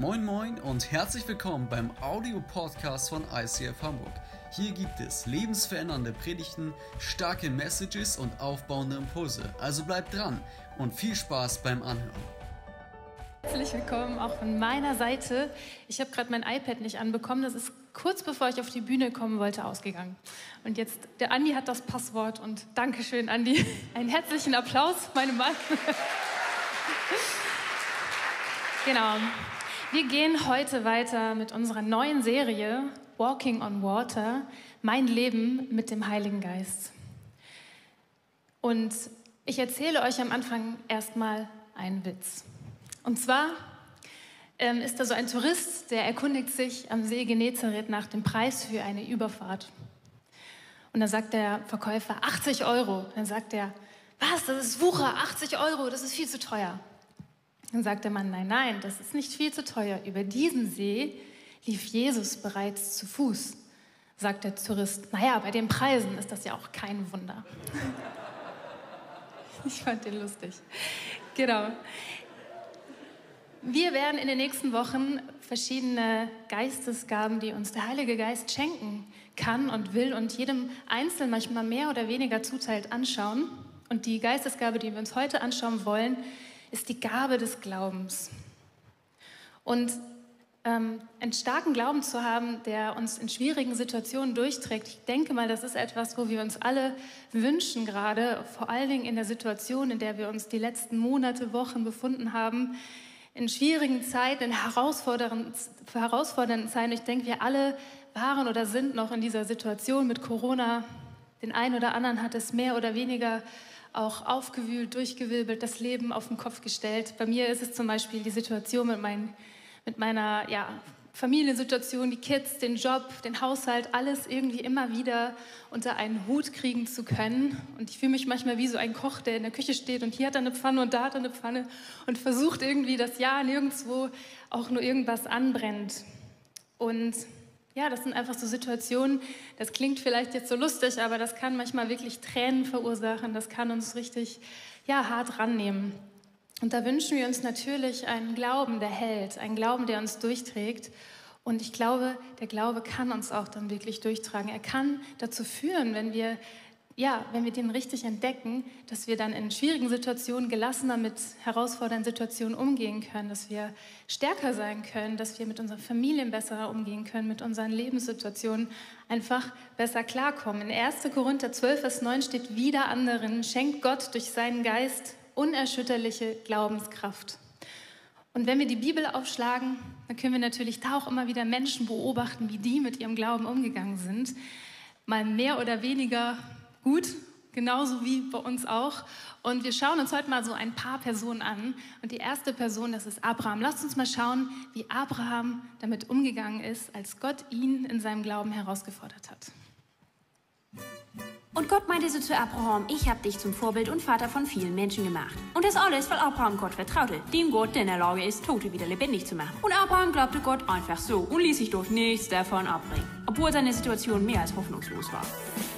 Moin Moin und herzlich willkommen beim Audio-Podcast von ICF Hamburg. Hier gibt es lebensverändernde Predigten, starke Messages und aufbauende Impulse. Also bleibt dran und viel Spaß beim Anhören. Herzlich willkommen auch von meiner Seite. Ich habe gerade mein iPad nicht anbekommen. Das ist kurz bevor ich auf die Bühne kommen wollte ausgegangen. Und jetzt, der Andi hat das Passwort und Dankeschön, Andi. Einen herzlichen Applaus, meine Mann. genau. Wir gehen heute weiter mit unserer neuen Serie Walking on Water, mein Leben mit dem Heiligen Geist. Und ich erzähle euch am Anfang erstmal einen Witz. Und zwar ähm, ist da so ein Tourist, der erkundigt sich am See Genezareth nach dem Preis für eine Überfahrt. Und dann sagt der Verkäufer 80 Euro. Dann sagt er, was, das ist Wucher, 80 Euro, das ist viel zu teuer. Dann sagt der Mann, nein, nein, das ist nicht viel zu teuer. Über diesen See lief Jesus bereits zu Fuß. Sagt der Tourist, naja, bei den Preisen ist das ja auch kein Wunder. ich fand den lustig. Genau. Wir werden in den nächsten Wochen verschiedene Geistesgaben, die uns der Heilige Geist schenken kann und will und jedem Einzelnen manchmal mehr oder weniger zuteilt, anschauen. Und die Geistesgabe, die wir uns heute anschauen wollen, ist die Gabe des Glaubens. Und ähm, einen starken Glauben zu haben, der uns in schwierigen Situationen durchträgt, ich denke mal, das ist etwas, wo wir uns alle wünschen, gerade vor allen Dingen in der Situation, in der wir uns die letzten Monate, Wochen befunden haben, in schwierigen Zeiten, in herausfordernden, herausfordernden Zeiten. Ich denke, wir alle waren oder sind noch in dieser Situation mit Corona. Den einen oder anderen hat es mehr oder weniger auch aufgewühlt, durchgewirbelt, das Leben auf den Kopf gestellt. Bei mir ist es zum Beispiel die Situation mit, mein, mit meiner ja, Familiensituation, die Kids, den Job, den Haushalt, alles irgendwie immer wieder unter einen Hut kriegen zu können. Und ich fühle mich manchmal wie so ein Koch, der in der Küche steht und hier hat er eine Pfanne und da hat er eine Pfanne und versucht irgendwie, dass ja nirgendwo auch nur irgendwas anbrennt. Und ja, das sind einfach so Situationen, das klingt vielleicht jetzt so lustig, aber das kann manchmal wirklich Tränen verursachen, das kann uns richtig ja, hart rannehmen. Und da wünschen wir uns natürlich einen Glauben, der hält, einen Glauben, der uns durchträgt. Und ich glaube, der Glaube kann uns auch dann wirklich durchtragen. Er kann dazu führen, wenn wir ja, wenn wir den richtig entdecken, dass wir dann in schwierigen Situationen gelassener mit herausfordernden Situationen umgehen können, dass wir stärker sein können, dass wir mit unseren Familien besser umgehen können, mit unseren Lebenssituationen einfach besser klarkommen. In 1. Korinther 12, Vers 9 steht, wieder anderen schenkt Gott durch seinen Geist unerschütterliche Glaubenskraft. Und wenn wir die Bibel aufschlagen, dann können wir natürlich da auch immer wieder Menschen beobachten, wie die mit ihrem Glauben umgegangen sind. Mal mehr oder weniger gut, genauso wie bei uns auch. Und wir schauen uns heute mal so ein paar Personen an. Und die erste Person, das ist Abraham. Lasst uns mal schauen, wie Abraham damit umgegangen ist, als Gott ihn in seinem Glauben herausgefordert hat. Und Gott meinte so zu Abraham, ich habe dich zum Vorbild und Vater von vielen Menschen gemacht. Und das alles, weil Abraham Gott vertraute, dem Gott, der in der Lage ist, Tote wieder lebendig zu machen. Und Abraham glaubte Gott einfach so und ließ sich durch nichts davon abbringen, obwohl seine Situation mehr als hoffnungslos war.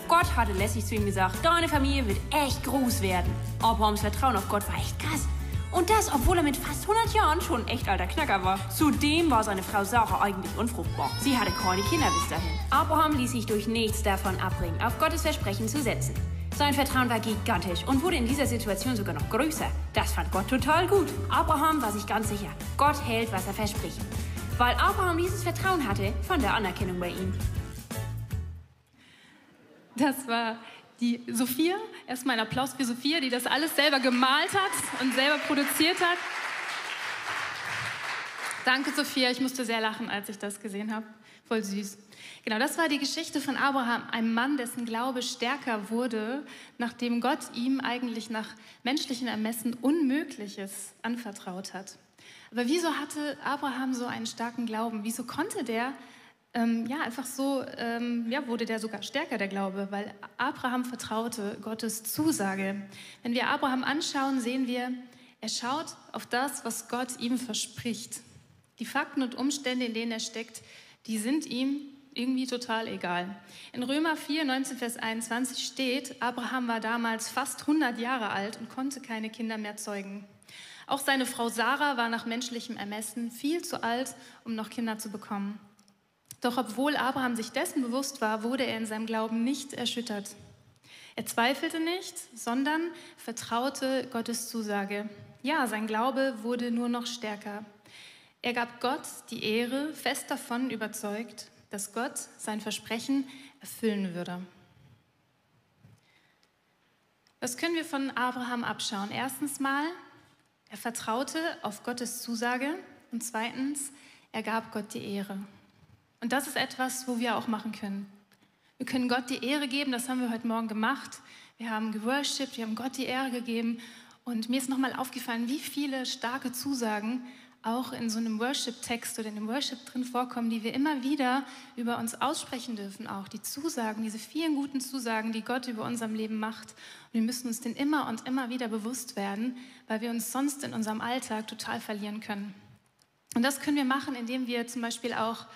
Gott hatte lässig zu ihm gesagt, deine Familie wird echt groß werden. Abrahams Vertrauen auf Gott war echt krass. Und das, obwohl er mit fast 100 Jahren schon ein echt alter Knacker war. Zudem war seine Frau Sarah eigentlich unfruchtbar. Sie hatte keine Kinder bis dahin. Abraham ließ sich durch nichts davon abbringen, auf Gottes Versprechen zu setzen. Sein Vertrauen war gigantisch und wurde in dieser Situation sogar noch größer. Das fand Gott total gut. Abraham war sich ganz sicher, Gott hält, was er verspricht. Weil Abraham dieses Vertrauen hatte, fand er Anerkennung bei ihm. Das war die Sophia. Erstmal ein Applaus für Sophia, die das alles selber gemalt hat und selber produziert hat. Danke, Sophia. Ich musste sehr lachen, als ich das gesehen habe. Voll süß. Genau, das war die Geschichte von Abraham, einem Mann, dessen Glaube stärker wurde, nachdem Gott ihm eigentlich nach menschlichen Ermessen Unmögliches anvertraut hat. Aber wieso hatte Abraham so einen starken Glauben? Wieso konnte der ähm, ja, einfach so ähm, ja, wurde der sogar stärker, der Glaube, weil Abraham vertraute Gottes Zusage. Wenn wir Abraham anschauen, sehen wir, er schaut auf das, was Gott ihm verspricht. Die Fakten und Umstände, in denen er steckt, die sind ihm irgendwie total egal. In Römer 4, 19, Vers 21 steht, Abraham war damals fast 100 Jahre alt und konnte keine Kinder mehr zeugen. Auch seine Frau Sarah war nach menschlichem Ermessen viel zu alt, um noch Kinder zu bekommen. Doch obwohl Abraham sich dessen bewusst war, wurde er in seinem Glauben nicht erschüttert. Er zweifelte nicht, sondern vertraute Gottes Zusage. Ja, sein Glaube wurde nur noch stärker. Er gab Gott die Ehre, fest davon überzeugt, dass Gott sein Versprechen erfüllen würde. Was können wir von Abraham abschauen? Erstens mal, er vertraute auf Gottes Zusage und zweitens, er gab Gott die Ehre. Und das ist etwas, wo wir auch machen können. Wir können Gott die Ehre geben, das haben wir heute Morgen gemacht. Wir haben geworshipped, wir haben Gott die Ehre gegeben. Und mir ist nochmal aufgefallen, wie viele starke Zusagen auch in so einem Worship-Text oder in dem Worship drin vorkommen, die wir immer wieder über uns aussprechen dürfen, auch die Zusagen, diese vielen guten Zusagen, die Gott über unserem Leben macht. Und wir müssen uns den immer und immer wieder bewusst werden, weil wir uns sonst in unserem Alltag total verlieren können. Und das können wir machen, indem wir zum Beispiel auch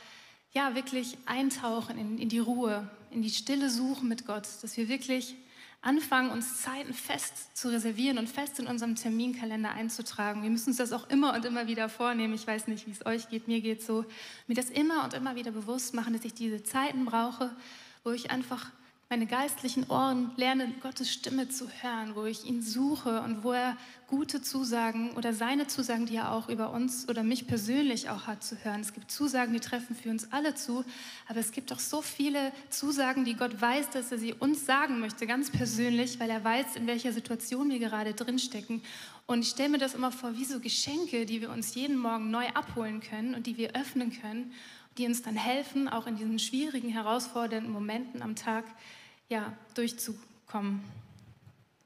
ja, wirklich eintauchen in, in die Ruhe, in die Stille suchen mit Gott, dass wir wirklich anfangen, uns Zeiten fest zu reservieren und fest in unserem Terminkalender einzutragen. Wir müssen uns das auch immer und immer wieder vornehmen. Ich weiß nicht, wie es euch geht, mir geht so. Mir das immer und immer wieder bewusst machen, dass ich diese Zeiten brauche, wo ich einfach meine geistlichen Ohren lernen, Gottes Stimme zu hören, wo ich ihn suche und wo er gute Zusagen oder seine Zusagen, die er auch über uns oder mich persönlich auch hat, zu hören. Es gibt Zusagen, die treffen für uns alle zu, aber es gibt auch so viele Zusagen, die Gott weiß, dass er sie uns sagen möchte, ganz persönlich, weil er weiß, in welcher Situation wir gerade drinstecken. Und ich stelle mir das immer vor wie so Geschenke, die wir uns jeden Morgen neu abholen können und die wir öffnen können die uns dann helfen, auch in diesen schwierigen, herausfordernden Momenten am Tag ja, durchzukommen.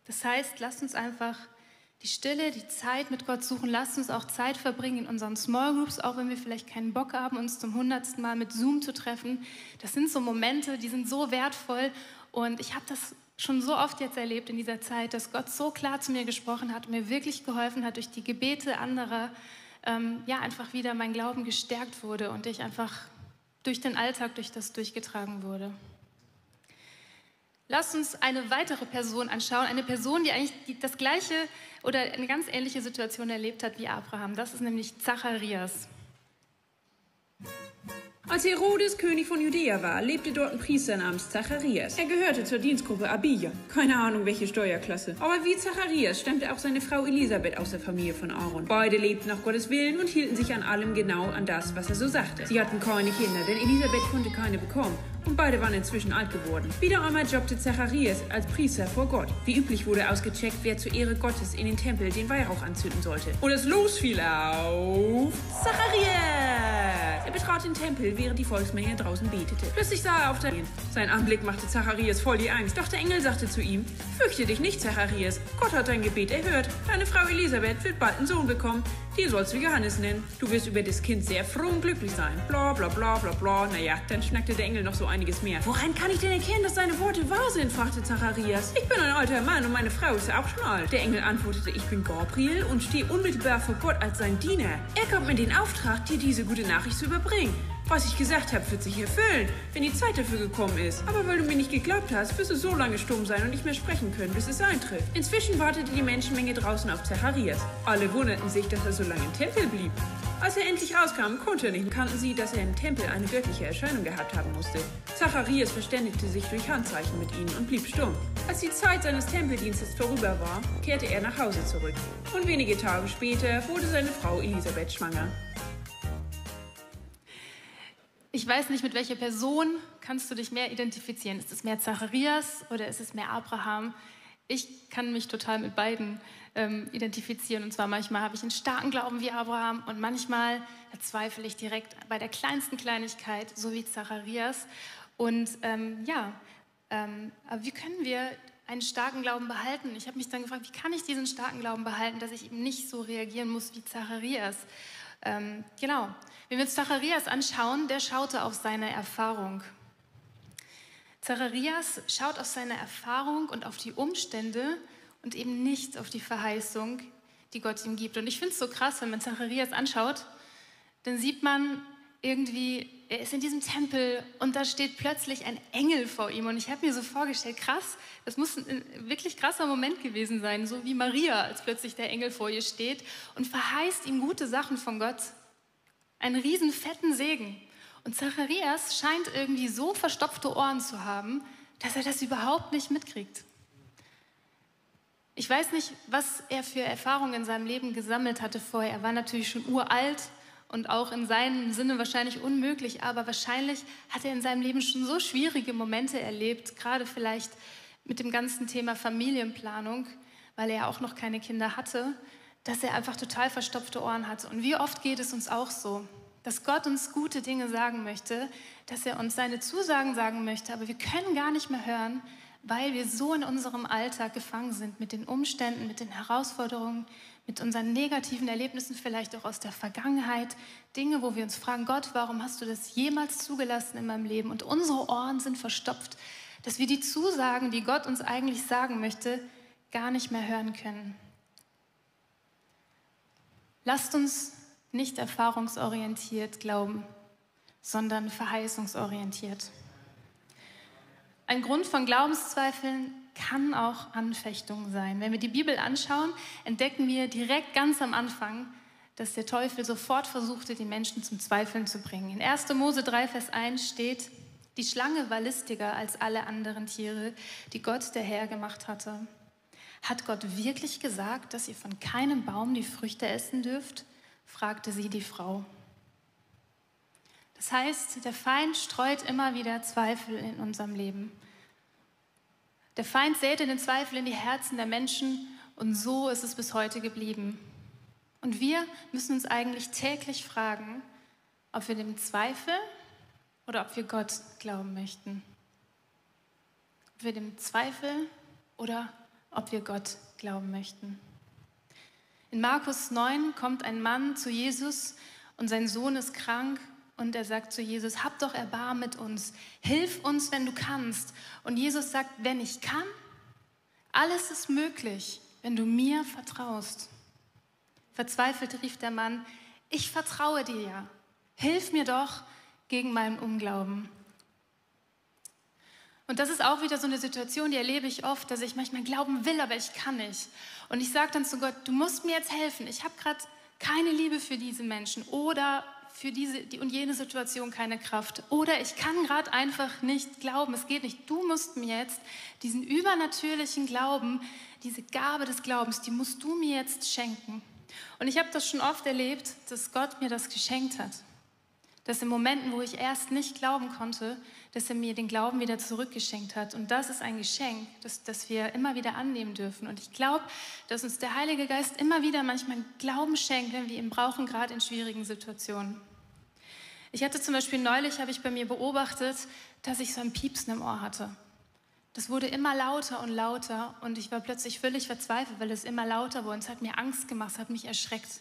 Das heißt, lasst uns einfach die Stille, die Zeit mit Gott suchen. Lasst uns auch Zeit verbringen in unseren Small Groups, auch wenn wir vielleicht keinen Bock haben, uns zum hundertsten Mal mit Zoom zu treffen. Das sind so Momente, die sind so wertvoll. Und ich habe das schon so oft jetzt erlebt in dieser Zeit, dass Gott so klar zu mir gesprochen hat, mir wirklich geholfen hat durch die Gebete anderer, ähm, ja, einfach wieder mein Glauben gestärkt wurde und ich einfach durch den Alltag, durch das durchgetragen wurde. Lasst uns eine weitere Person anschauen, eine Person, die eigentlich das gleiche oder eine ganz ähnliche Situation erlebt hat wie Abraham. Das ist nämlich Zacharias. Als Herodes König von Judäa war, lebte dort ein Priester namens Zacharias. Er gehörte zur Dienstgruppe Abia. Keine Ahnung, welche Steuerklasse. Aber wie Zacharias stammte auch seine Frau Elisabeth aus der Familie von Aaron. Beide lebten nach Gottes Willen und hielten sich an allem genau an das, was er so sagte. Sie hatten keine Kinder, denn Elisabeth konnte keine bekommen und beide waren inzwischen alt geworden. Wieder einmal jobbte Zacharias als Priester vor Gott. Wie üblich wurde ausgecheckt, wer zur Ehre Gottes in den Tempel den Weihrauch anzünden sollte. Und das Los fiel auf Zacharias! Er betrat den Tempel, während die Volksmenge draußen betete. Plötzlich sah er auf der Sein Anblick machte Zacharias voll die Angst. Doch der Engel sagte zu ihm, Fürchte dich nicht, Zacharias. Gott hat dein Gebet erhört. Deine Frau Elisabeth wird bald einen Sohn bekommen. Den sollst du Johannes nennen. Du wirst über das Kind sehr froh und glücklich sein. Bla bla bla bla bla. Naja, dann schnackte der Engel noch so einiges mehr. Woran kann ich denn erkennen, dass seine Worte wahr sind? fragte Zacharias. Ich bin ein alter Mann und meine Frau ist ja auch schon alt. Der Engel antwortete, ich bin Gabriel und stehe unmittelbar vor Gott als sein Diener. Er kommt mir den Auftrag, dir diese gute Nachricht zu überbringen. Was ich gesagt habe, wird sich erfüllen, wenn die Zeit dafür gekommen ist. Aber weil du mir nicht geglaubt hast, wirst du so lange stumm sein und nicht mehr sprechen können, bis es eintrifft. Inzwischen wartete die Menschenmenge draußen auf Zacharias. Alle wunderten sich, dass er so lange im Tempel blieb. Als er endlich rauskam, konnte er nicht, kannten sie, dass er im Tempel eine göttliche Erscheinung gehabt haben musste. Zacharias verständigte sich durch Handzeichen mit ihnen und blieb stumm. Als die Zeit seines Tempeldienstes vorüber war, kehrte er nach Hause zurück. Und wenige Tage später wurde seine Frau Elisabeth schwanger. Ich weiß nicht, mit welcher Person kannst du dich mehr identifizieren. Ist es mehr Zacharias oder ist es mehr Abraham? Ich kann mich total mit beiden ähm, identifizieren. Und zwar manchmal habe ich einen starken Glauben wie Abraham und manchmal zweifle ich direkt bei der kleinsten Kleinigkeit, so wie Zacharias. Und ähm, ja, ähm, aber wie können wir einen starken Glauben behalten? Ich habe mich dann gefragt, wie kann ich diesen starken Glauben behalten, dass ich eben nicht so reagieren muss wie Zacharias? Ähm, genau. Wenn wir uns Zacharias anschauen, der schaute auf seine Erfahrung. Zacharias schaut auf seine Erfahrung und auf die Umstände und eben nicht auf die Verheißung, die Gott ihm gibt. Und ich finde es so krass, wenn man Zacharias anschaut, dann sieht man, irgendwie, er ist in diesem Tempel und da steht plötzlich ein Engel vor ihm. Und ich habe mir so vorgestellt, krass, das muss ein wirklich krasser Moment gewesen sein, so wie Maria, als plötzlich der Engel vor ihr steht und verheißt ihm gute Sachen von Gott. Einen riesen fetten Segen. Und Zacharias scheint irgendwie so verstopfte Ohren zu haben, dass er das überhaupt nicht mitkriegt. Ich weiß nicht, was er für Erfahrungen in seinem Leben gesammelt hatte vorher. Er war natürlich schon uralt und auch in seinem Sinne wahrscheinlich unmöglich, aber wahrscheinlich hat er in seinem Leben schon so schwierige Momente erlebt, gerade vielleicht mit dem ganzen Thema Familienplanung, weil er auch noch keine Kinder hatte, dass er einfach total verstopfte Ohren hatte. Und wie oft geht es uns auch so, dass Gott uns gute Dinge sagen möchte, dass er uns seine Zusagen sagen möchte, aber wir können gar nicht mehr hören, weil wir so in unserem Alltag gefangen sind mit den Umständen, mit den Herausforderungen, mit unseren negativen Erlebnissen, vielleicht auch aus der Vergangenheit, Dinge, wo wir uns fragen, Gott, warum hast du das jemals zugelassen in meinem Leben? Und unsere Ohren sind verstopft, dass wir die Zusagen, die Gott uns eigentlich sagen möchte, gar nicht mehr hören können. Lasst uns nicht erfahrungsorientiert glauben, sondern verheißungsorientiert. Ein Grund von Glaubenszweifeln kann auch Anfechtung sein. Wenn wir die Bibel anschauen, entdecken wir direkt ganz am Anfang, dass der Teufel sofort versuchte, die Menschen zum Zweifeln zu bringen. In 1. Mose 3, Vers 1 steht, die Schlange war listiger als alle anderen Tiere, die Gott der Herr gemacht hatte. Hat Gott wirklich gesagt, dass ihr von keinem Baum die Früchte essen dürft? fragte sie die Frau. Das heißt, der Feind streut immer wieder Zweifel in unserem Leben. Der Feind säte den Zweifel in die Herzen der Menschen und so ist es bis heute geblieben. Und wir müssen uns eigentlich täglich fragen, ob wir dem Zweifel oder ob wir Gott glauben möchten. Ob wir dem Zweifel oder ob wir Gott glauben möchten. In Markus 9 kommt ein Mann zu Jesus und sein Sohn ist krank und er sagt zu Jesus, hab doch Erbarm mit uns, hilf uns, wenn du kannst. Und Jesus sagt, wenn ich kann, alles ist möglich, wenn du mir vertraust. Verzweifelt rief der Mann, ich vertraue dir ja, hilf mir doch gegen meinen Unglauben. Und das ist auch wieder so eine Situation, die erlebe ich oft, dass ich manchmal glauben will, aber ich kann nicht. Und ich sage dann zu Gott, du musst mir jetzt helfen. Ich habe gerade keine Liebe für diese Menschen oder für diese die und jene Situation keine Kraft. Oder ich kann gerade einfach nicht glauben. Es geht nicht. Du musst mir jetzt diesen übernatürlichen Glauben, diese Gabe des Glaubens, die musst du mir jetzt schenken. Und ich habe das schon oft erlebt, dass Gott mir das geschenkt hat. Dass in Momenten, wo ich erst nicht glauben konnte, dass er mir den Glauben wieder zurückgeschenkt hat. Und das ist ein Geschenk, das, das wir immer wieder annehmen dürfen. Und ich glaube, dass uns der Heilige Geist immer wieder manchmal Glauben schenkt, wenn wir ihn brauchen, gerade in schwierigen Situationen. Ich hatte zum Beispiel neulich, habe ich bei mir beobachtet, dass ich so ein Piepsen im Ohr hatte. Das wurde immer lauter und lauter und ich war plötzlich völlig verzweifelt, weil es immer lauter wurde und es hat mir Angst gemacht, es hat mich erschreckt.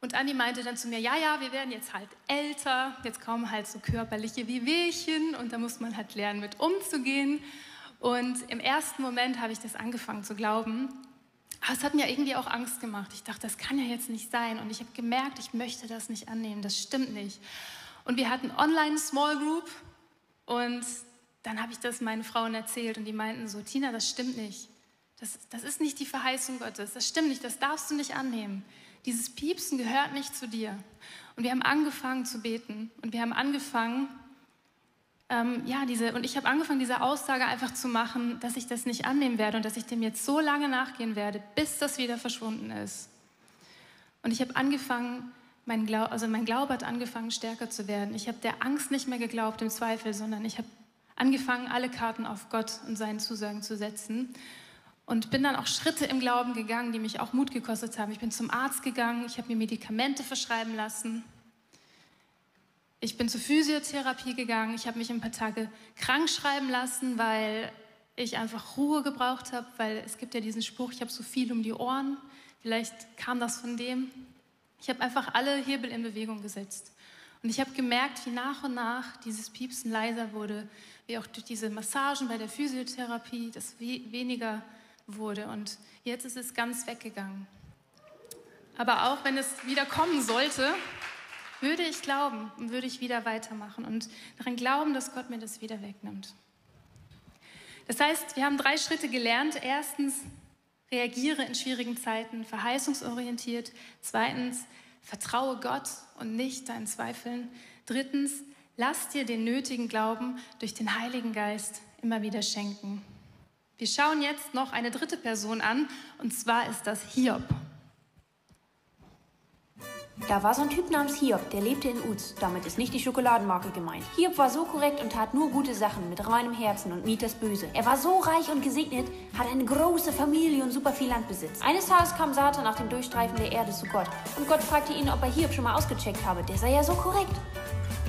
Und Anni meinte dann zu mir, ja, ja, wir werden jetzt halt älter, jetzt kommen halt so körperliche Wehwehchen und da muss man halt lernen, mit umzugehen. Und im ersten Moment habe ich das angefangen zu glauben. Aber es hat mir irgendwie auch Angst gemacht. Ich dachte, das kann ja jetzt nicht sein. Und ich habe gemerkt, ich möchte das nicht annehmen, das stimmt nicht. Und wir hatten online Small Group und dann habe ich das meinen Frauen erzählt und die meinten so, Tina, das stimmt nicht. Das, das ist nicht die Verheißung Gottes, das stimmt nicht, das darfst du nicht annehmen. Dieses Piepsen gehört nicht zu dir. Und wir haben angefangen zu beten und wir haben angefangen, ähm, ja, diese, und ich habe angefangen, diese Aussage einfach zu machen, dass ich das nicht annehmen werde und dass ich dem jetzt so lange nachgehen werde, bis das wieder verschwunden ist. Und ich habe angefangen, mein Glaube, also mein Glaube hat angefangen, stärker zu werden. Ich habe der Angst nicht mehr geglaubt, im Zweifel, sondern ich habe angefangen, alle Karten auf Gott und seinen Zusagen zu setzen und bin dann auch Schritte im Glauben gegangen, die mich auch Mut gekostet haben. Ich bin zum Arzt gegangen, ich habe mir Medikamente verschreiben lassen. Ich bin zur Physiotherapie gegangen, ich habe mich ein paar Tage krank schreiben lassen, weil ich einfach Ruhe gebraucht habe, weil es gibt ja diesen Spruch, ich habe so viel um die Ohren. Vielleicht kam das von dem. Ich habe einfach alle Hebel in Bewegung gesetzt. Und ich habe gemerkt, wie nach und nach dieses Piepsen leiser wurde, wie auch durch diese Massagen bei der Physiotherapie das weniger wurde. Und jetzt ist es ganz weggegangen. Aber auch wenn es wieder kommen sollte, würde ich glauben und würde ich wieder weitermachen und daran glauben, dass Gott mir das wieder wegnimmt. Das heißt, wir haben drei Schritte gelernt. Erstens, reagiere in schwierigen Zeiten verheißungsorientiert. Zweitens, vertraue Gott und nicht deinen Zweifeln. Drittens, lass dir den nötigen Glauben durch den Heiligen Geist immer wieder schenken. Wir schauen jetzt noch eine dritte Person an, und zwar ist das Hiob. Da war so ein Typ namens Hiob, der lebte in Uz. Damit ist nicht die Schokoladenmarke gemeint. Hiob war so korrekt und tat nur gute Sachen mit reinem Herzen und mied das Böse. Er war so reich und gesegnet, hatte eine große Familie und super viel Landbesitz. Eines Tages kam Satan nach dem Durchstreifen der Erde zu Gott und Gott fragte ihn, ob er Hiob schon mal ausgecheckt habe. Der sei ja so korrekt.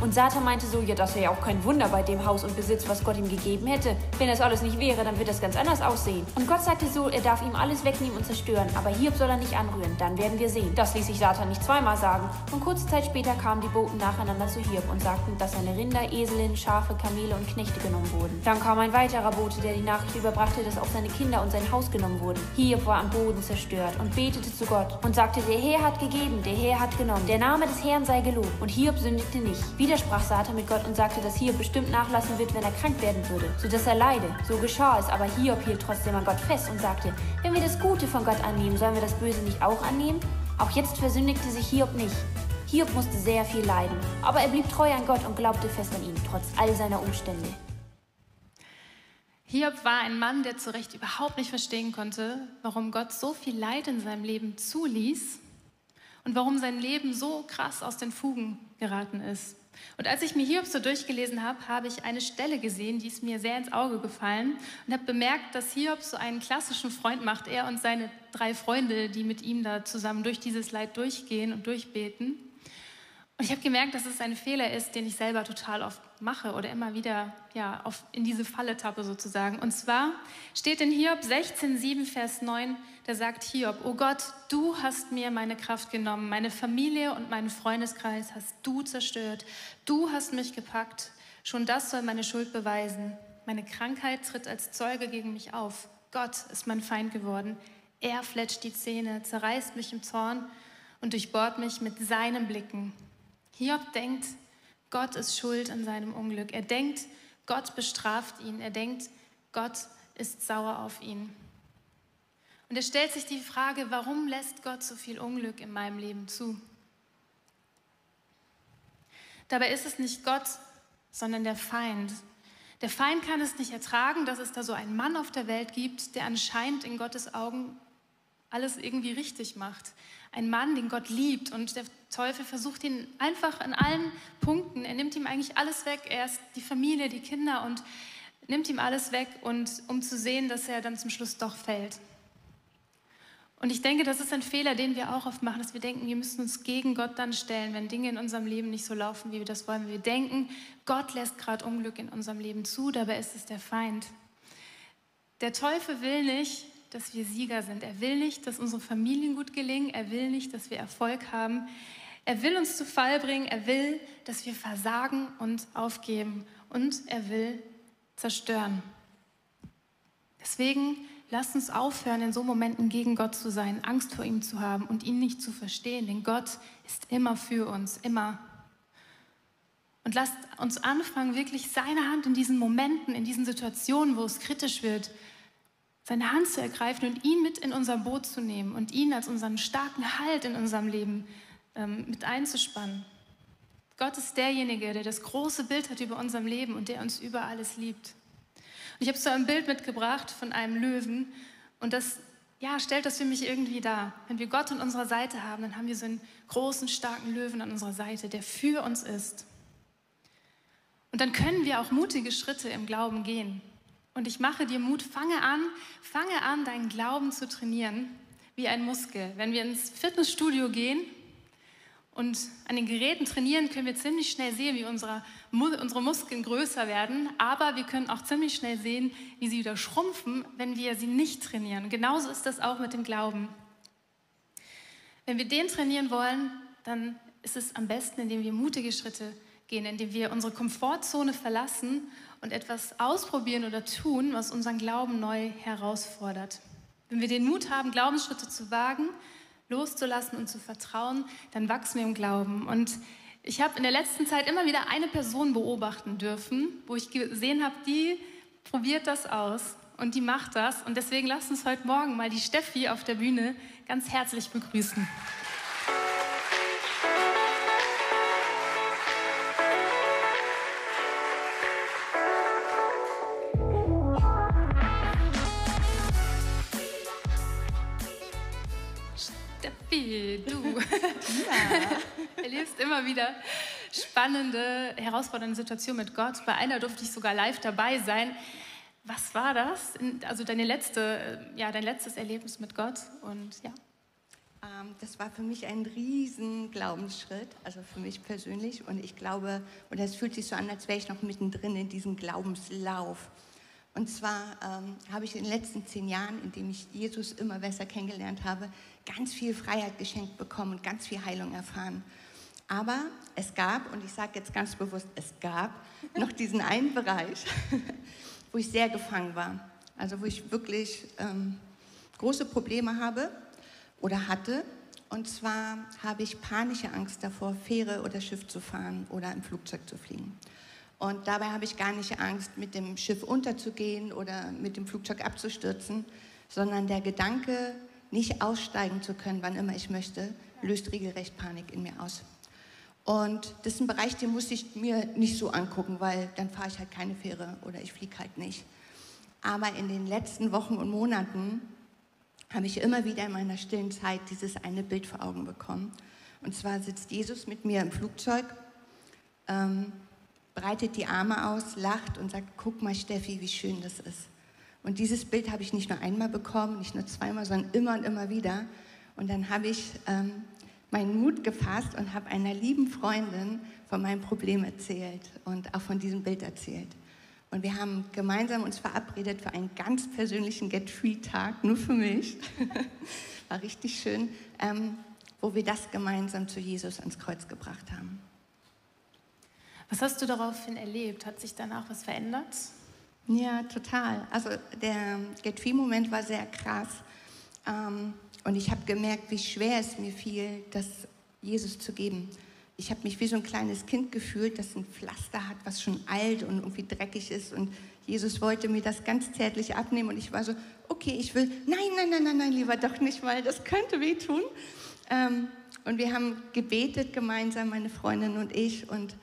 Und Satan meinte so, ja, das wäre ja auch kein Wunder bei dem Haus und Besitz, was Gott ihm gegeben hätte. Wenn das alles nicht wäre, dann wird das ganz anders aussehen. Und Gott sagte so, er darf ihm alles wegnehmen und zerstören, aber Hiob soll er nicht anrühren, dann werden wir sehen. Das ließ sich Satan nicht zweimal sagen. Und kurze Zeit später kamen die Boten nacheinander zu Hiob und sagten, dass seine Rinder, Eselinnen, Schafe, Kamele und Knechte genommen wurden. Dann kam ein weiterer Bote, der die Nachricht überbrachte, dass auch seine Kinder und sein Haus genommen wurden. Hiob war am Boden zerstört und betete zu Gott und sagte, der Herr hat gegeben, der Herr hat genommen, der Name des Herrn sei gelobt. Und Hiob sündigte nicht. Widersprach Satan mit Gott und sagte, dass Hiob bestimmt nachlassen wird, wenn er krank werden würde, sodass er leide. So geschah es, aber Hiob hielt trotzdem an Gott fest und sagte, wenn wir das Gute von Gott annehmen, sollen wir das Böse nicht auch annehmen? Auch jetzt versündigte sich Hiob nicht. Hiob musste sehr viel leiden, aber er blieb treu an Gott und glaubte fest an ihn, trotz all seiner Umstände. Hiob war ein Mann, der zu Recht überhaupt nicht verstehen konnte, warum Gott so viel Leid in seinem Leben zuließ und warum sein Leben so krass aus den Fugen geraten ist. Und als ich mir Hiob so durchgelesen habe, habe ich eine Stelle gesehen, die ist mir sehr ins Auge gefallen und habe bemerkt, dass Hiob so einen klassischen Freund macht, er und seine drei Freunde, die mit ihm da zusammen durch dieses Leid durchgehen und durchbeten. Und ich habe gemerkt, dass es ein Fehler ist, den ich selber total oft mache oder immer wieder ja, auf, in diese Falle tappe sozusagen. Und zwar steht in Hiob 16, 7, Vers 9, da sagt Hiob, oh Gott, du hast mir meine Kraft genommen, meine Familie und meinen Freundeskreis hast du zerstört, du hast mich gepackt, schon das soll meine Schuld beweisen. Meine Krankheit tritt als Zeuge gegen mich auf. Gott ist mein Feind geworden. Er fletscht die Zähne, zerreißt mich im Zorn und durchbohrt mich mit seinen Blicken. Hiob denkt, Gott ist schuld an seinem Unglück. Er denkt, Gott bestraft ihn. Er denkt, Gott ist sauer auf ihn. Und er stellt sich die Frage, warum lässt Gott so viel Unglück in meinem Leben zu? Dabei ist es nicht Gott, sondern der Feind. Der Feind kann es nicht ertragen, dass es da so einen Mann auf der Welt gibt, der anscheinend in Gottes Augen alles irgendwie richtig macht. Ein Mann, den Gott liebt und der Teufel versucht ihn einfach in allen Punkten, er nimmt ihm eigentlich alles weg, er ist die Familie, die Kinder und nimmt ihm alles weg und um zu sehen, dass er dann zum Schluss doch fällt. Und ich denke, das ist ein Fehler, den wir auch oft machen, dass wir denken, wir müssen uns gegen Gott dann stellen, wenn Dinge in unserem Leben nicht so laufen, wie wir das wollen. Wir denken, Gott lässt gerade Unglück in unserem Leben zu, dabei ist es der Feind. Der Teufel will nicht, dass wir Sieger sind. Er will nicht, dass unsere Familien gut gelingen. Er will nicht, dass wir Erfolg haben. Er will uns zu Fall bringen. Er will, dass wir versagen und aufgeben. Und er will zerstören. Deswegen lasst uns aufhören, in so Momenten gegen Gott zu sein, Angst vor ihm zu haben und ihn nicht zu verstehen. Denn Gott ist immer für uns, immer. Und lasst uns anfangen, wirklich seine Hand in diesen Momenten, in diesen Situationen, wo es kritisch wird, seine Hand zu ergreifen und ihn mit in unser Boot zu nehmen und ihn als unseren starken Halt in unserem Leben ähm, mit einzuspannen. Gott ist derjenige, der das große Bild hat über unserem Leben und der uns über alles liebt. Und ich habe so ein Bild mitgebracht von einem Löwen und das ja, stellt das für mich irgendwie dar. Wenn wir Gott an unserer Seite haben, dann haben wir so einen großen, starken Löwen an unserer Seite, der für uns ist. Und dann können wir auch mutige Schritte im Glauben gehen. Und ich mache dir Mut, fange an, fange an, deinen Glauben zu trainieren wie ein Muskel. Wenn wir ins Fitnessstudio gehen und an den Geräten trainieren, können wir ziemlich schnell sehen, wie unsere, unsere Muskeln größer werden, aber wir können auch ziemlich schnell sehen, wie sie wieder schrumpfen, wenn wir sie nicht trainieren. Genauso ist das auch mit dem Glauben. Wenn wir den trainieren wollen, dann ist es am besten, indem wir mutige Schritte gehen, indem wir unsere Komfortzone verlassen und etwas ausprobieren oder tun, was unseren Glauben neu herausfordert. Wenn wir den Mut haben, Glaubensschritte zu wagen, loszulassen und zu vertrauen, dann wachsen wir im Glauben. Und Ich habe in der letzten Zeit immer wieder eine Person beobachten dürfen, wo ich gesehen habe, die probiert das aus und die macht das. Und deswegen lasst uns heute Morgen mal die Steffi auf der Bühne ganz herzlich begrüßen. Wieder spannende, herausfordernde Situationen mit Gott. Bei einer durfte ich sogar live dabei sein. Was war das? Also deine letzte, ja, dein letztes Erlebnis mit Gott und ja. Ähm, das war für mich ein riesen Glaubensschritt, also für mich persönlich. Und ich glaube, und es fühlt sich so an, als wäre ich noch mittendrin in diesem Glaubenslauf. Und zwar ähm, habe ich in den letzten zehn Jahren, in denen ich Jesus immer besser kennengelernt habe, ganz viel Freiheit geschenkt bekommen und ganz viel Heilung erfahren. Aber es gab, und ich sage jetzt ganz bewusst, es gab noch diesen einen Bereich, wo ich sehr gefangen war. Also wo ich wirklich ähm, große Probleme habe oder hatte. Und zwar habe ich panische Angst davor, Fähre oder Schiff zu fahren oder im Flugzeug zu fliegen. Und dabei habe ich gar nicht Angst, mit dem Schiff unterzugehen oder mit dem Flugzeug abzustürzen, sondern der Gedanke, nicht aussteigen zu können, wann immer ich möchte, löst regelrecht Panik in mir aus. Und das ist ein Bereich, den muss ich mir nicht so angucken, weil dann fahre ich halt keine Fähre oder ich fliege halt nicht. Aber in den letzten Wochen und Monaten habe ich immer wieder in meiner stillen Zeit dieses eine Bild vor Augen bekommen. Und zwar sitzt Jesus mit mir im Flugzeug, ähm, breitet die Arme aus, lacht und sagt, guck mal Steffi, wie schön das ist. Und dieses Bild habe ich nicht nur einmal bekommen, nicht nur zweimal, sondern immer und immer wieder. Und dann habe ich ähm, meinen Mut gefasst und habe einer lieben Freundin von meinem Problem erzählt und auch von diesem Bild erzählt. Und wir haben gemeinsam uns verabredet für einen ganz persönlichen Get-Free-Tag, nur für mich. War richtig schön, ähm, wo wir das gemeinsam zu Jesus ans Kreuz gebracht haben. Was hast du daraufhin erlebt? Hat sich danach was verändert? Ja, total. Also der Get-Free-Moment war sehr krass. Ähm, und ich habe gemerkt, wie schwer es mir fiel, das Jesus zu geben. Ich habe mich wie so ein kleines Kind gefühlt, das ein Pflaster hat, was schon alt und irgendwie dreckig ist. Und Jesus wollte mir das ganz zärtlich abnehmen. Und ich war so, okay, ich will, nein, nein, nein, nein, nein, lieber doch nicht, weil das könnte wehtun. Ähm, und wir haben gebetet gemeinsam, meine Freundin und ich. Und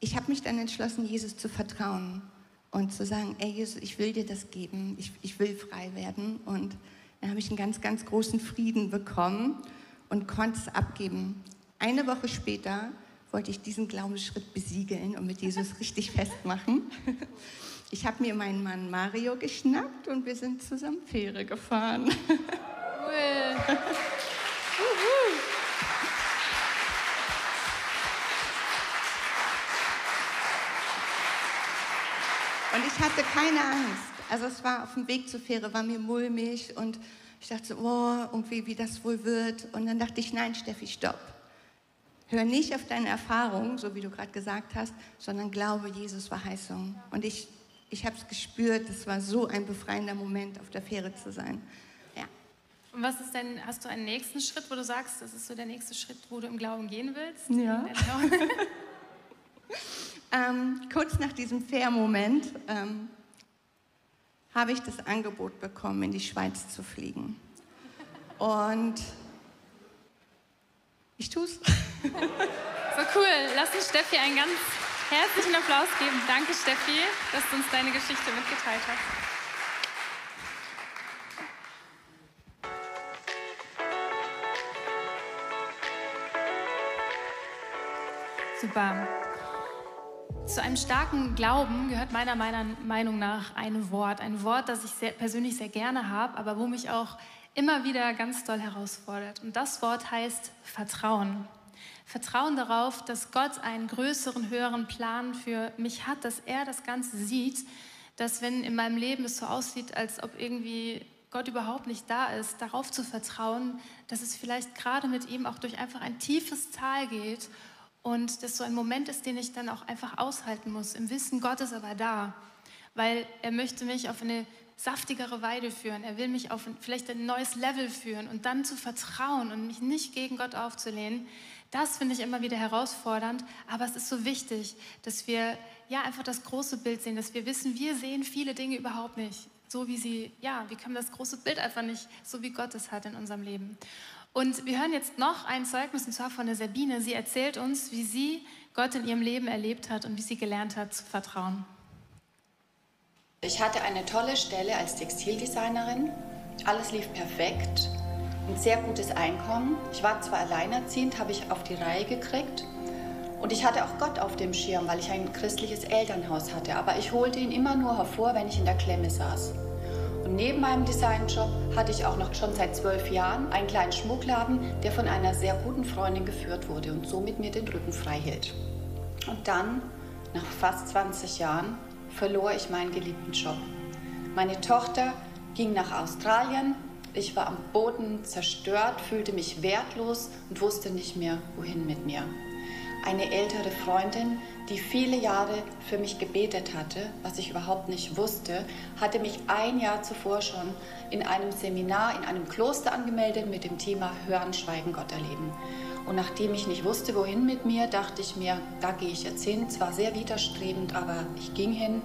ich habe mich dann entschlossen, Jesus zu vertrauen und zu sagen, ey Jesus, ich will dir das geben, ich, ich will frei werden. Und dann habe ich einen ganz, ganz großen Frieden bekommen und konnte es abgeben. Eine Woche später wollte ich diesen Glaubensschritt besiegeln und mit Jesus richtig festmachen. Ich habe mir meinen Mann Mario geschnappt und wir sind zusammen Fähre gefahren. Cool. Und ich hatte keine Angst. Also es war auf dem Weg zur Fähre, war mir mulmig und ich dachte so, oh, irgendwie, wie das wohl wird. Und dann dachte ich, nein, Steffi, stopp. Hör nicht auf deine Erfahrungen, so wie du gerade gesagt hast, sondern glaube Jesus Verheißung. Und ich, ich habe es gespürt, es war so ein befreiender Moment, auf der Fähre zu sein. Ja. Und was ist denn, hast du einen nächsten Schritt, wo du sagst, das ist so der nächste Schritt, wo du im Glauben gehen willst? Ja. ähm, kurz nach diesem Fair-Moment ähm, habe ich das Angebot bekommen, in die Schweiz zu fliegen. Und ich tue es. So cool. Lass uns Steffi einen ganz herzlichen Applaus geben. Danke, Steffi, dass du uns deine Geschichte mitgeteilt hast. Super. Zu einem starken Glauben gehört meiner Meinung nach ein Wort. Ein Wort, das ich sehr, persönlich sehr gerne habe, aber wo mich auch immer wieder ganz doll herausfordert. Und das Wort heißt Vertrauen. Vertrauen darauf, dass Gott einen größeren, höheren Plan für mich hat, dass er das Ganze sieht, dass wenn in meinem Leben es so aussieht, als ob irgendwie Gott überhaupt nicht da ist, darauf zu vertrauen, dass es vielleicht gerade mit ihm auch durch einfach ein tiefes Tal geht und das so ein Moment ist, den ich dann auch einfach aushalten muss. Im Wissen, Gott ist aber da, weil er möchte mich auf eine saftigere Weide führen. Er will mich auf vielleicht ein neues Level führen und dann zu vertrauen und mich nicht gegen Gott aufzulehnen, Das finde ich immer wieder herausfordernd, aber es ist so wichtig, dass wir ja einfach das große Bild sehen, dass wir wissen, wir sehen viele Dinge überhaupt nicht, so wie sie, ja, wir können das große Bild einfach nicht, so wie Gott es hat in unserem Leben. Und wir hören jetzt noch ein Zeugnis, und zwar von der Sabine. Sie erzählt uns, wie sie Gott in ihrem Leben erlebt hat und wie sie gelernt hat zu vertrauen. Ich hatte eine tolle Stelle als Textildesignerin. Alles lief perfekt ein sehr gutes Einkommen. Ich war zwar alleinerziehend, habe ich auf die Reihe gekriegt. Und ich hatte auch Gott auf dem Schirm, weil ich ein christliches Elternhaus hatte. Aber ich holte ihn immer nur hervor, wenn ich in der Klemme saß. Und neben meinem Designjob hatte ich auch noch schon seit zwölf Jahren einen kleinen Schmuckladen, der von einer sehr guten Freundin geführt wurde und somit mir den Rücken frei hielt. Und dann, nach fast 20 Jahren, verlor ich meinen geliebten Job. Meine Tochter ging nach Australien, ich war am Boden zerstört, fühlte mich wertlos und wusste nicht mehr, wohin mit mir. Eine ältere Freundin, die viele Jahre für mich gebetet hatte, was ich überhaupt nicht wusste, hatte mich ein Jahr zuvor schon in einem Seminar in einem Kloster angemeldet mit dem Thema Hören, Schweigen, Gott erleben. Und nachdem ich nicht wusste, wohin mit mir, dachte ich mir, da gehe ich jetzt hin. Zwar sehr widerstrebend, aber ich ging hin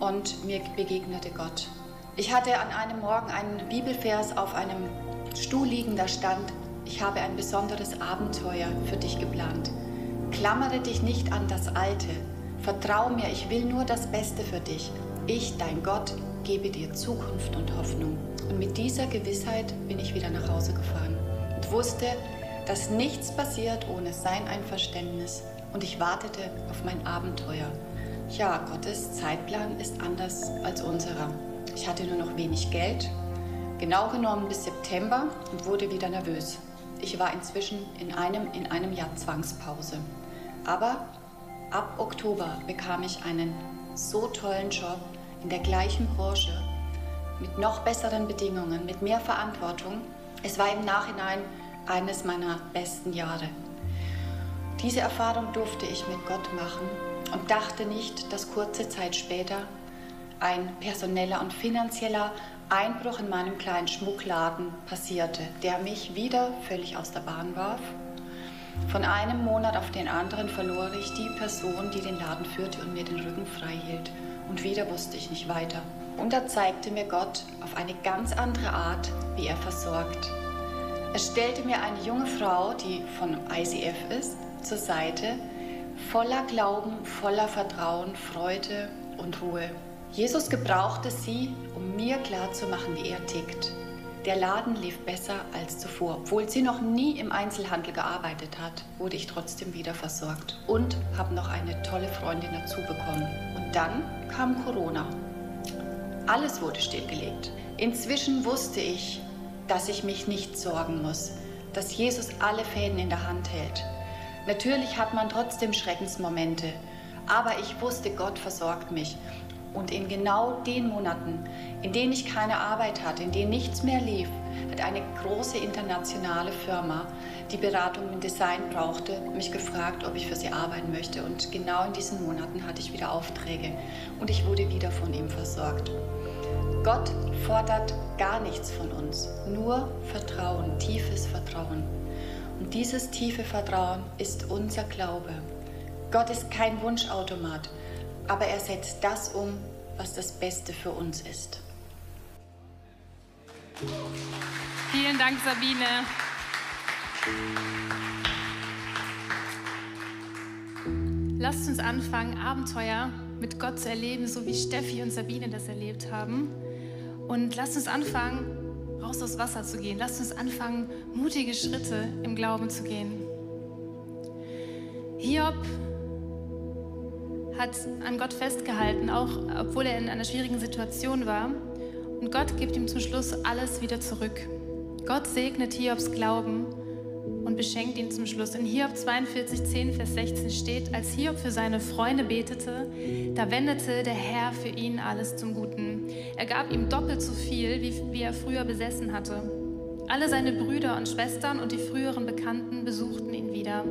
und mir begegnete Gott. Ich hatte an einem Morgen einen Bibelvers auf einem Stuhl liegen, da stand, ich habe ein besonderes Abenteuer für dich geplant. Klammere dich nicht an das Alte. Vertrau mir, ich will nur das Beste für dich. Ich, dein Gott, gebe dir Zukunft und Hoffnung. Und mit dieser Gewissheit bin ich wieder nach Hause gefahren und wusste, dass nichts passiert ohne sein Einverständnis. Und ich wartete auf mein Abenteuer. Ja, Gottes Zeitplan ist anders als unserer. Ich hatte nur noch wenig Geld, genau genommen bis September und wurde wieder nervös. Ich war inzwischen in einem, in einem Jahr Zwangspause. Aber ab Oktober bekam ich einen so tollen Job in der gleichen Branche, mit noch besseren Bedingungen, mit mehr Verantwortung. Es war im Nachhinein eines meiner besten Jahre. Diese Erfahrung durfte ich mit Gott machen und dachte nicht, dass kurze Zeit später ein personeller und finanzieller Einbruch in meinem kleinen Schmuckladen passierte, der mich wieder völlig aus der Bahn warf. Von einem Monat auf den anderen verlor ich die Person, die den Laden führte und mir den Rücken frei hielt. Und wieder wusste ich nicht weiter. Und da zeigte mir Gott auf eine ganz andere Art, wie er versorgt. Er stellte mir eine junge Frau, die von ICF ist, zur Seite, voller Glauben, voller Vertrauen, Freude und Ruhe. Jesus gebrauchte sie, um mir klarzumachen, wie er tickt. Der Laden lief besser als zuvor. Obwohl sie noch nie im Einzelhandel gearbeitet hat, wurde ich trotzdem wieder versorgt und habe noch eine tolle Freundin dazu bekommen. Und dann kam Corona. Alles wurde stillgelegt. Inzwischen wusste ich, dass ich mich nicht sorgen muss, dass Jesus alle Fäden in der Hand hält. Natürlich hat man trotzdem Schreckensmomente, aber ich wusste, Gott versorgt mich. Und in genau den Monaten, in denen ich keine Arbeit hatte, in denen nichts mehr lief, hat eine große internationale Firma, die Beratung im Design brauchte, mich gefragt, ob ich für sie arbeiten möchte. Und genau in diesen Monaten hatte ich wieder Aufträge und ich wurde wieder von ihm versorgt. Gott fordert gar nichts von uns, nur Vertrauen, tiefes Vertrauen. Und dieses tiefe Vertrauen ist unser Glaube. Gott ist kein Wunschautomat aber er setzt das um, was das Beste für uns ist. Vielen Dank, Sabine. Lasst uns anfangen, Abenteuer mit Gott zu erleben, so wie Steffi und Sabine das erlebt haben. Und lasst uns anfangen, raus aus Wasser zu gehen. Lasst uns anfangen, mutige Schritte im Glauben zu gehen. Hiob hat an Gott festgehalten, auch obwohl er in einer schwierigen Situation war. Und Gott gibt ihm zum Schluss alles wieder zurück. Gott segnet Hiobs Glauben und beschenkt ihn zum Schluss. In Hiob 42, 10, Vers 16 steht, als Hiob für seine Freunde betete, da wendete der Herr für ihn alles zum Guten. Er gab ihm doppelt so viel, wie, wie er früher besessen hatte. Alle seine Brüder und Schwestern und die früheren Bekannten besuchten ihn wieder.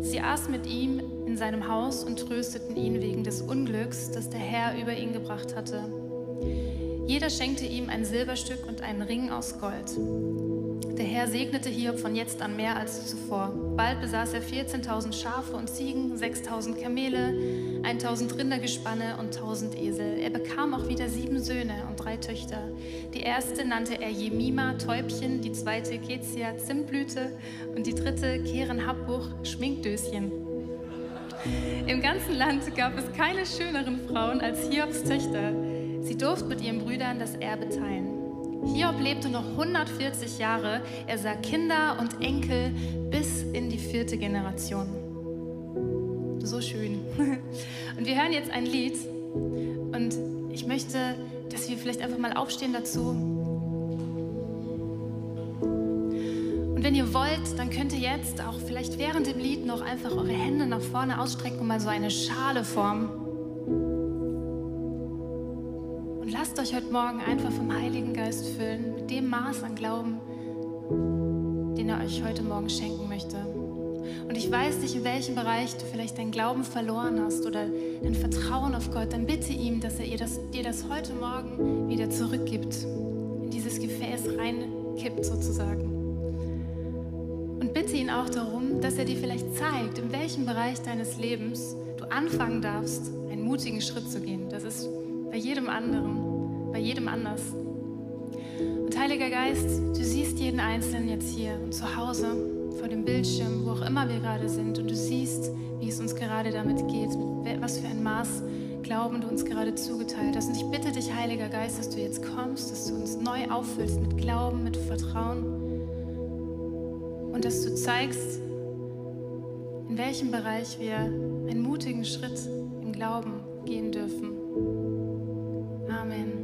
Sie aßen mit ihm in seinem Haus und trösteten ihn wegen des Unglücks, das der Herr über ihn gebracht hatte. Jeder schenkte ihm ein Silberstück und einen Ring aus Gold. Der Herr segnete Hiob von jetzt an mehr als zuvor. Bald besaß er 14.000 Schafe und Ziegen, 6.000 Kamele, 1.000 Rindergespanne und 1.000 Esel. Er bekam auch wieder sieben Söhne und drei Töchter. Die erste nannte er Jemima, Täubchen, die zweite Kezia, Zimtblüte und die dritte Keren Habbuch, Schminkdöschen. Im ganzen Land gab es keine schöneren Frauen als Hiobs Töchter. Sie durften mit ihren Brüdern das Erbe teilen. Hiob lebte noch 140 Jahre. Er sah Kinder und Enkel bis in die vierte Generation. So schön. Und wir hören jetzt ein Lied. Und ich möchte, dass wir vielleicht einfach mal aufstehen dazu. Und wenn ihr wollt, dann könnt ihr jetzt auch vielleicht während dem Lied noch einfach eure Hände nach vorne ausstrecken und mal so eine Schale formen. lasst euch heute Morgen einfach vom Heiligen Geist füllen, mit dem Maß an Glauben, den er euch heute Morgen schenken möchte. Und ich weiß nicht, in welchem Bereich du vielleicht deinen Glauben verloren hast oder dein Vertrauen auf Gott, dann bitte ihm, dass er dir das, dir das heute Morgen wieder zurückgibt, in dieses Gefäß reinkippt sozusagen. Bitte ihn auch darum, dass er dir vielleicht zeigt, in welchem Bereich deines Lebens du anfangen darfst, einen mutigen Schritt zu gehen. Das ist bei jedem anderen bei jedem anders. Und Heiliger Geist, du siehst jeden Einzelnen jetzt hier und zu Hause vor dem Bildschirm, wo auch immer wir gerade sind. Und du siehst, wie es uns gerade damit geht, was für ein Maß Glauben du uns gerade zugeteilt hast. Und ich bitte dich, Heiliger Geist, dass du jetzt kommst, dass du uns neu auffüllst mit Glauben, mit Vertrauen und dass du zeigst, in welchem Bereich wir einen mutigen Schritt im Glauben gehen dürfen. Amen.